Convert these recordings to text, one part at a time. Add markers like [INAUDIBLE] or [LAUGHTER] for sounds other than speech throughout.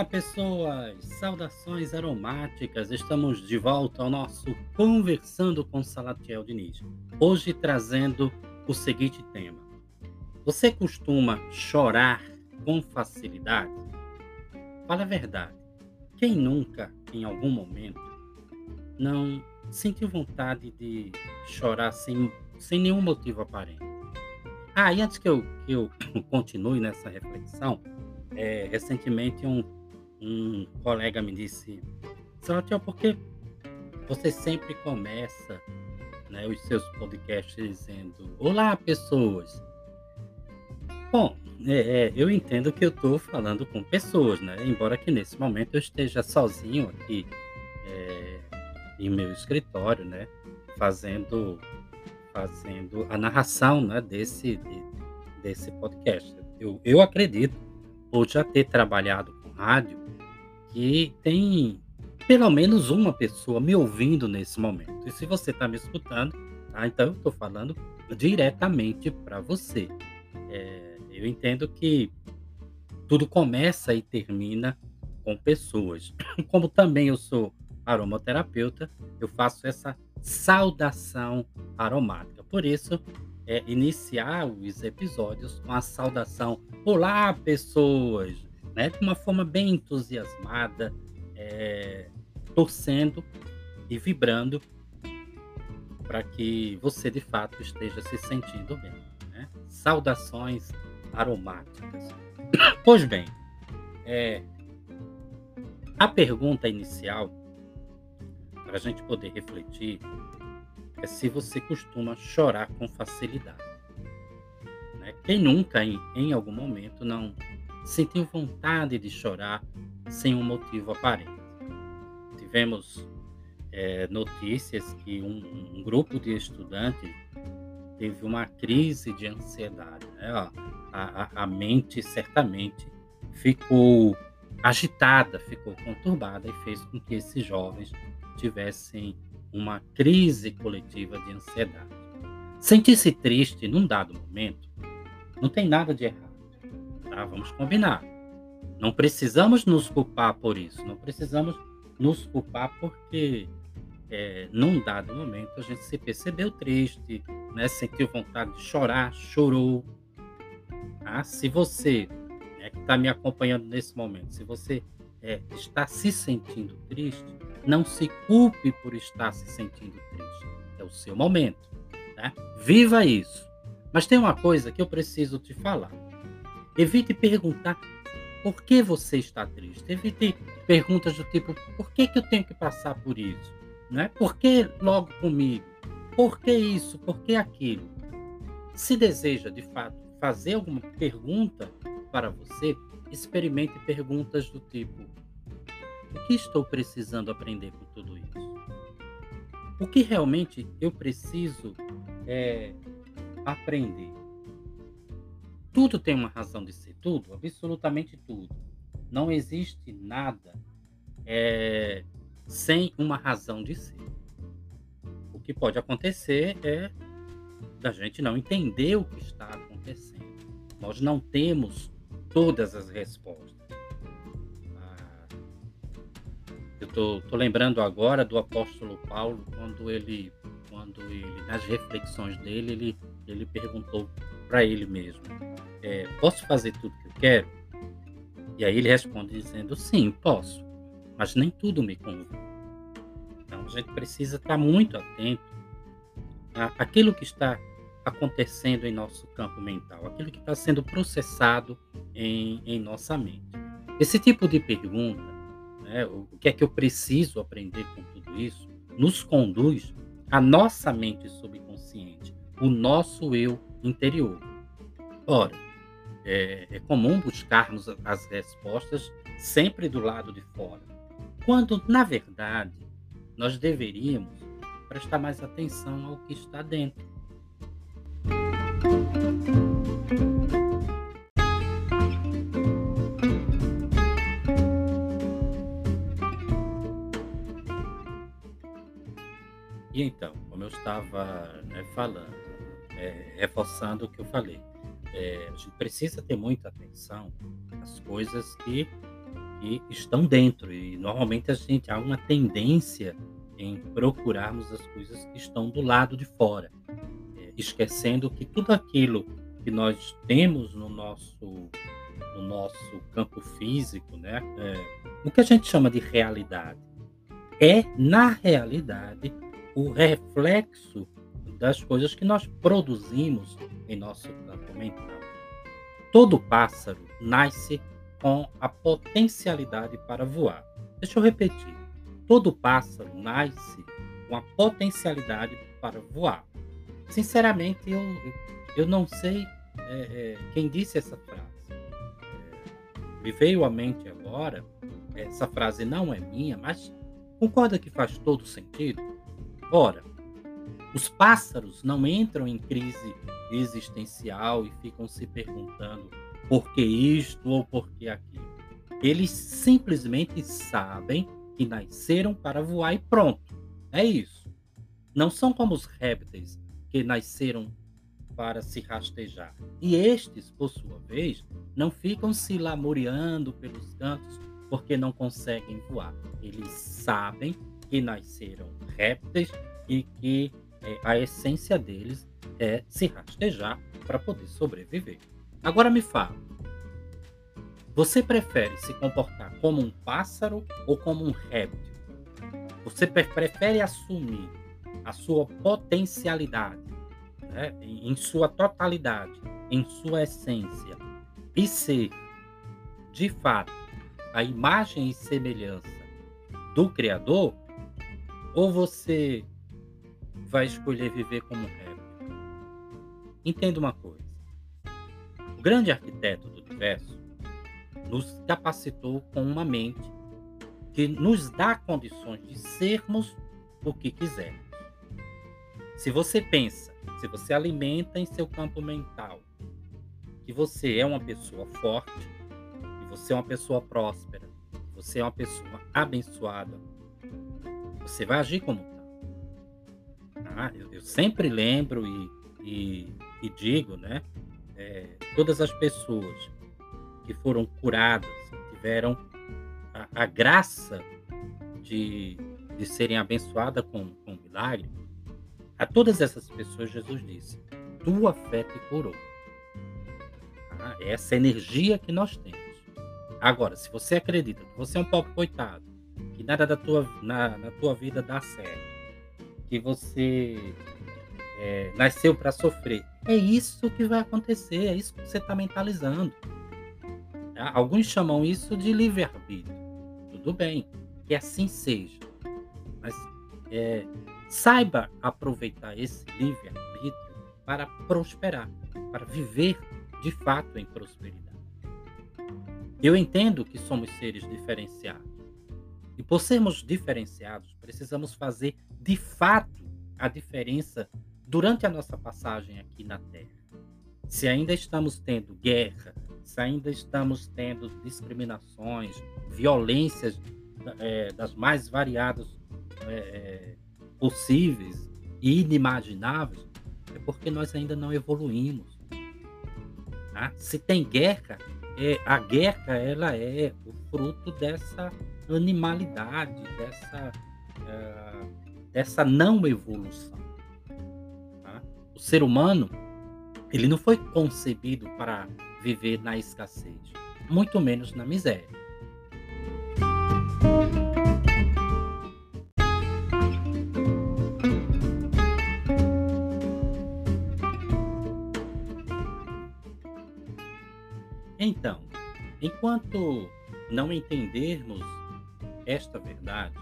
Olá, pessoas! Saudações aromáticas! Estamos de volta ao nosso Conversando com Salatiel Diniz. Hoje trazendo o seguinte tema: Você costuma chorar com facilidade? Fala a verdade. Quem nunca, em algum momento, não sentiu vontade de chorar sem, sem nenhum motivo aparente? Ah, e antes que eu, que eu [COUGHS] continue nessa reflexão, é, recentemente um, um colega me disse, Salatiel, por que você sempre começa né, os seus podcasts dizendo Olá, pessoas? Bom, é, é, eu entendo que eu estou falando com pessoas, né? Embora que nesse momento eu esteja sozinho aqui é, em meu escritório, né? Fazendo, fazendo a narração né, desse, de, desse podcast. Eu, eu acredito ou já ter trabalhado com rádio, que tem pelo menos uma pessoa me ouvindo nesse momento. E se você está me escutando, tá? então eu estou falando diretamente para você. É, eu entendo que tudo começa e termina com pessoas. [COUGHS] Como também eu sou aromaterapeuta, eu faço essa saudação aromática. Por isso, é, iniciar os episódios com a saudação Olá, pessoas! Né? De uma forma bem entusiasmada, é, torcendo e vibrando para que você de fato esteja se sentindo bem. Né? Saudações aromáticas. [COUGHS] Pois bem, é, a pergunta inicial, para a gente poder refletir, é se você costuma chorar com facilidade. Né? Quem nunca, em, em algum momento, não sentiu vontade de chorar sem um motivo aparente? Tivemos é, notícias que um, um, grupo de estudantes teve uma crise de ansiedade. Né? A, a, a mente certamente ficou agitada, ficou conturbada e fez com que esses jovens tivessem uma crise coletiva de ansiedade. Sentir-se triste num dado momento não tem nada de errado. Tá? Vamos combinar. Não precisamos nos culpar por isso. Não precisamos nos culpar porque é, num dado momento a gente se percebeu triste, né? sentiu vontade de chorar, chorou. Tá? Se você né, que está me acompanhando nesse momento, se você é, está se sentindo triste, não se culpe por estar se sentindo triste. É o seu momento. Tá? Viva isso. Mas tem uma coisa que eu preciso te falar. Evite perguntar por que você está triste. Evite perguntas do tipo: por que, que eu tenho que passar por isso? Né? Por que logo comigo? Por que isso? Por que aquilo? Se deseja, de fato, fazer alguma pergunta para você, experimente perguntas do tipo: o que estou precisando aprender com tudo isso? O que realmente eu preciso é, aprender? Tudo tem uma razão de ser, tudo, absolutamente tudo. Não existe nada é, sem uma razão de ser. O que pode acontecer é da gente não entender o que está acontecendo. Nós não temos todas as respostas. Eu tô, tô lembrando agora do apóstolo Paulo quando ele, quando ele nas reflexões dele ele, ele perguntou para ele mesmo: é, posso fazer tudo que eu quero? E aí ele responde dizendo: sim, posso, mas nem tudo me convém. Então a gente precisa estar muito atento àquilo que está acontecendo em nosso campo mental, aquilo que está sendo processado em, em nossa mente. Esse tipo de pergunta, né, o que é que eu preciso aprender com tudo isso, nos conduz à nossa mente subconsciente, o nosso eu interior. Ora, é, é comum buscarmos as respostas sempre do lado de fora, quando, na verdade, nós deveríamos prestar mais atenção ao que está dentro. E então, como eu estava né, falando, é, reforçando o que eu falei, é, a gente precisa ter muita atenção às coisas que, que estão dentro, e normalmente a gente há uma tendência em procurarmos as coisas que estão do lado de fora, é, esquecendo que tudo aquilo que nós temos no nosso no nosso campo físico, né, é, o que a gente chama de realidade, é na realidade o reflexo das coisas que nós produzimos em nosso campo mental. Todo pássaro nasce com a potencialidade para voar. Deixa eu repetir. Todo pássaro nasce com a potencialidade para voar. Sinceramente, eu, eu não sei é, é, quem disse essa frase. É, me veio à mente agora, essa frase não é minha, mas concorda que faz todo sentido? Ora, os pássaros não entram em crise existencial e ficam se perguntando por que isto ou por que aquilo. Eles simplesmente sabem que nasceram para voar e pronto. É isso. Não são como os répteis que nasceram para se rastejar. E estes, por sua vez, não ficam se lamuriando pelos cantos porque não conseguem voar. Eles sabem que nasceram répteis e que é, a essência deles é se rastejar para poder sobreviver. Agora me fala, você prefere se comportar como um pássaro ou como um réptil? Você prefere assumir a sua potencialidade né, em sua totalidade, em sua essência, e ser, de fato, a imagem e semelhança do Criador? Ou você vai escolher viver como réptil? Entenda uma coisa. O grande arquiteto do universo nos capacitou com uma mente que nos dá condições de sermos o que quisermos. Se você pensa, se você alimenta em seu campo mental que você é uma pessoa forte, que você é uma pessoa próspera, que você é uma pessoa abençoada, você vai agir como tal. Ah, eu, eu, sempre lembro e, e, e digo, né? É, todas as pessoas que foram curadas, tiveram a, a graça de, de serem abençoadas com, com milagre, a todas essas pessoas Jesus disse: Tua fé te curou. Ah, é essa energia que nós temos. Agora, se você acredita que você é um pobre coitado, que nada da tua, na, na tua vida dá certo, que você é, nasceu para sofrer, é isso que vai acontecer, é isso que você está mentalizando. Tá? Alguns chamam isso de livre-arbítrio. Tudo bem, que assim seja. Mas é, saiba aproveitar esse livre-arbítrio para prosperar, para viver de fato em prosperidade. Eu entendo que somos seres diferenciados. E por sermos diferenciados, precisamos fazer de fato a diferença durante a nossa passagem aqui na Terra. Se ainda estamos tendo guerra, se ainda estamos tendo discriminações, violências é, das mais variadas é, possíveis e inimagináveis, é porque nós ainda não evoluímos. Tá? Se tem guerra, é, a guerra ela é o fruto dessa animalidade, dessa, é, dessa não evolução. Tá? O ser humano ele não foi concebido para viver na escassez. muito menos na miséria. Então, enquanto não entendermos esta verdade,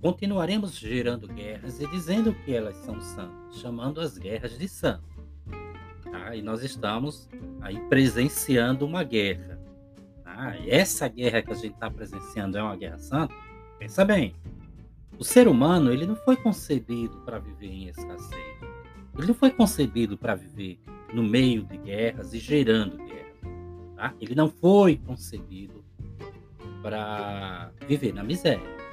continuaremos gerando guerras e dizendo que elas são santas, chamando as guerras de santas. Tá? E nós estamos aí presenciando uma guerra. Tá? E essa guerra que a gente está presenciando é uma guerra santa? Pensa bem. O ser humano ele não foi concebido para viver em escassez. Ele não foi concebido para viver no meio de guerras e gerando guerras. Tá? Ele não foi concebido para viver na miséria.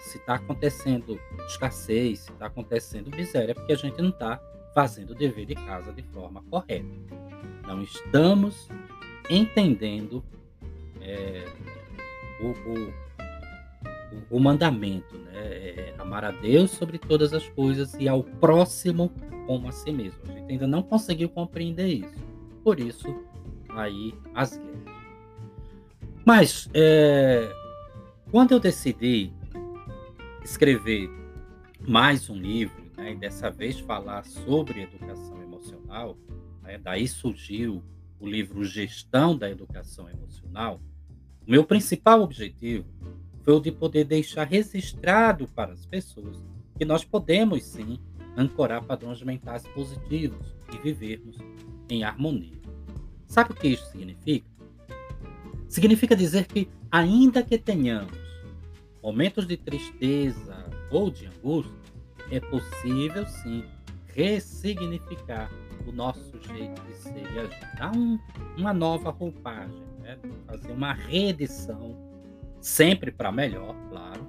Se está acontecendo escassez, se está acontecendo miséria, é porque a gente não está fazendo o dever de casa de forma correta. Não estamos entendendo é, o, o, o, mandamento, né? É amar a Deus sobre todas as coisas e ao próximo como a si mesmo. A gente ainda não conseguiu compreender isso. Por isso, aí as guerras. Mas é, quando eu decidi escrever mais um livro, né, e dessa vez falar sobre educação emocional, né, daí surgiu o livro Gestão da Educação Emocional. O meu principal objetivo foi o de poder deixar registrado para as pessoas que nós podemos sim ancorar padrões mentais positivos e vivermos em harmonia. Sabe o que isso significa? Significa dizer que, ainda que tenhamos momentos de tristeza ou de angústia, é possível sim ressignificar o nosso jeito de ser e agir. Dar um, uma nova roupagem, né? fazer uma reedição, sempre para melhor, claro.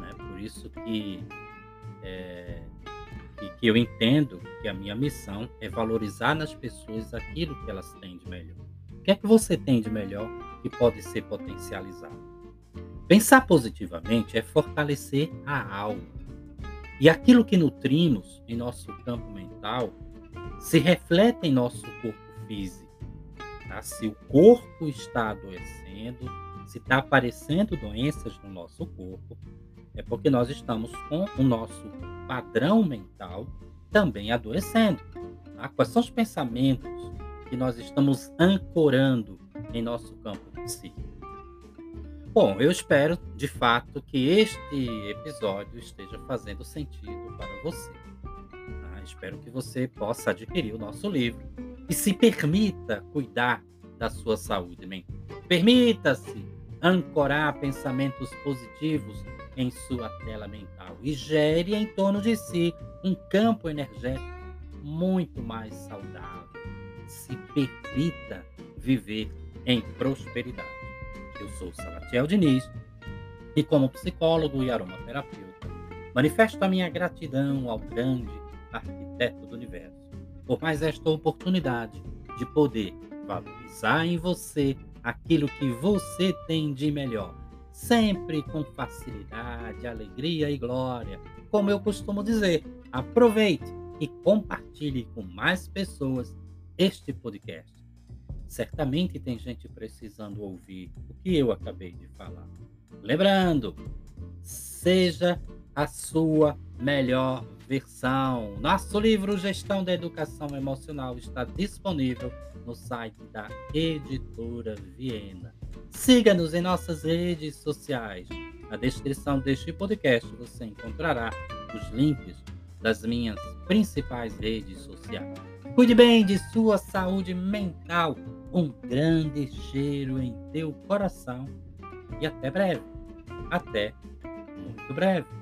Né? Por isso que é, e que eu entendo que a minha missão é valorizar nas pessoas aquilo que elas têm de melhor. O que é que você tem de melhor que pode ser potencializado? Pensar positivamente é fortalecer a alma. E aquilo que nutrimos em nosso campo mental se reflete em nosso corpo físico. Tá? Se o corpo está adoecendo, se está aparecendo doenças no nosso corpo, é porque nós estamos com o nosso padrão mental também adoecendo. Tá? Quais são os pensamentos que nós estamos ancorando em nosso campo psíquico? Bom, eu espero de fato que este episódio esteja fazendo sentido para você. Tá? Espero que você possa adquirir o nosso livro e se permita cuidar da sua saúde mental. Permita-se ancorar pensamentos positivos em sua tela mental e gere em torno de si um campo energético muito mais saudável. Se permita viver em prosperidade. Eu sou Salatiel Diniz e, como psicólogo e aromaterapeuta, manifesto a minha gratidão ao grande arquiteto do universo por mais esta oportunidade de poder valorizar em você aquilo que você tem de melhor sempre com facilidade, alegria e glória. Como eu costumo dizer, aproveite e compartilhe com mais pessoas este podcast. Certamente tem gente precisando ouvir o que eu acabei de falar. Lembrando, seja a sua melhor versão. Nosso livro Gestão da Educação Emocional está disponível no site da Editora Viena. Siga-nos em nossas redes sociais. Na descrição deste podcast você encontrará os links das minhas principais redes sociais. Cuide bem de sua saúde mental. Um grande cheiro em teu coração e até breve. Até muito breve.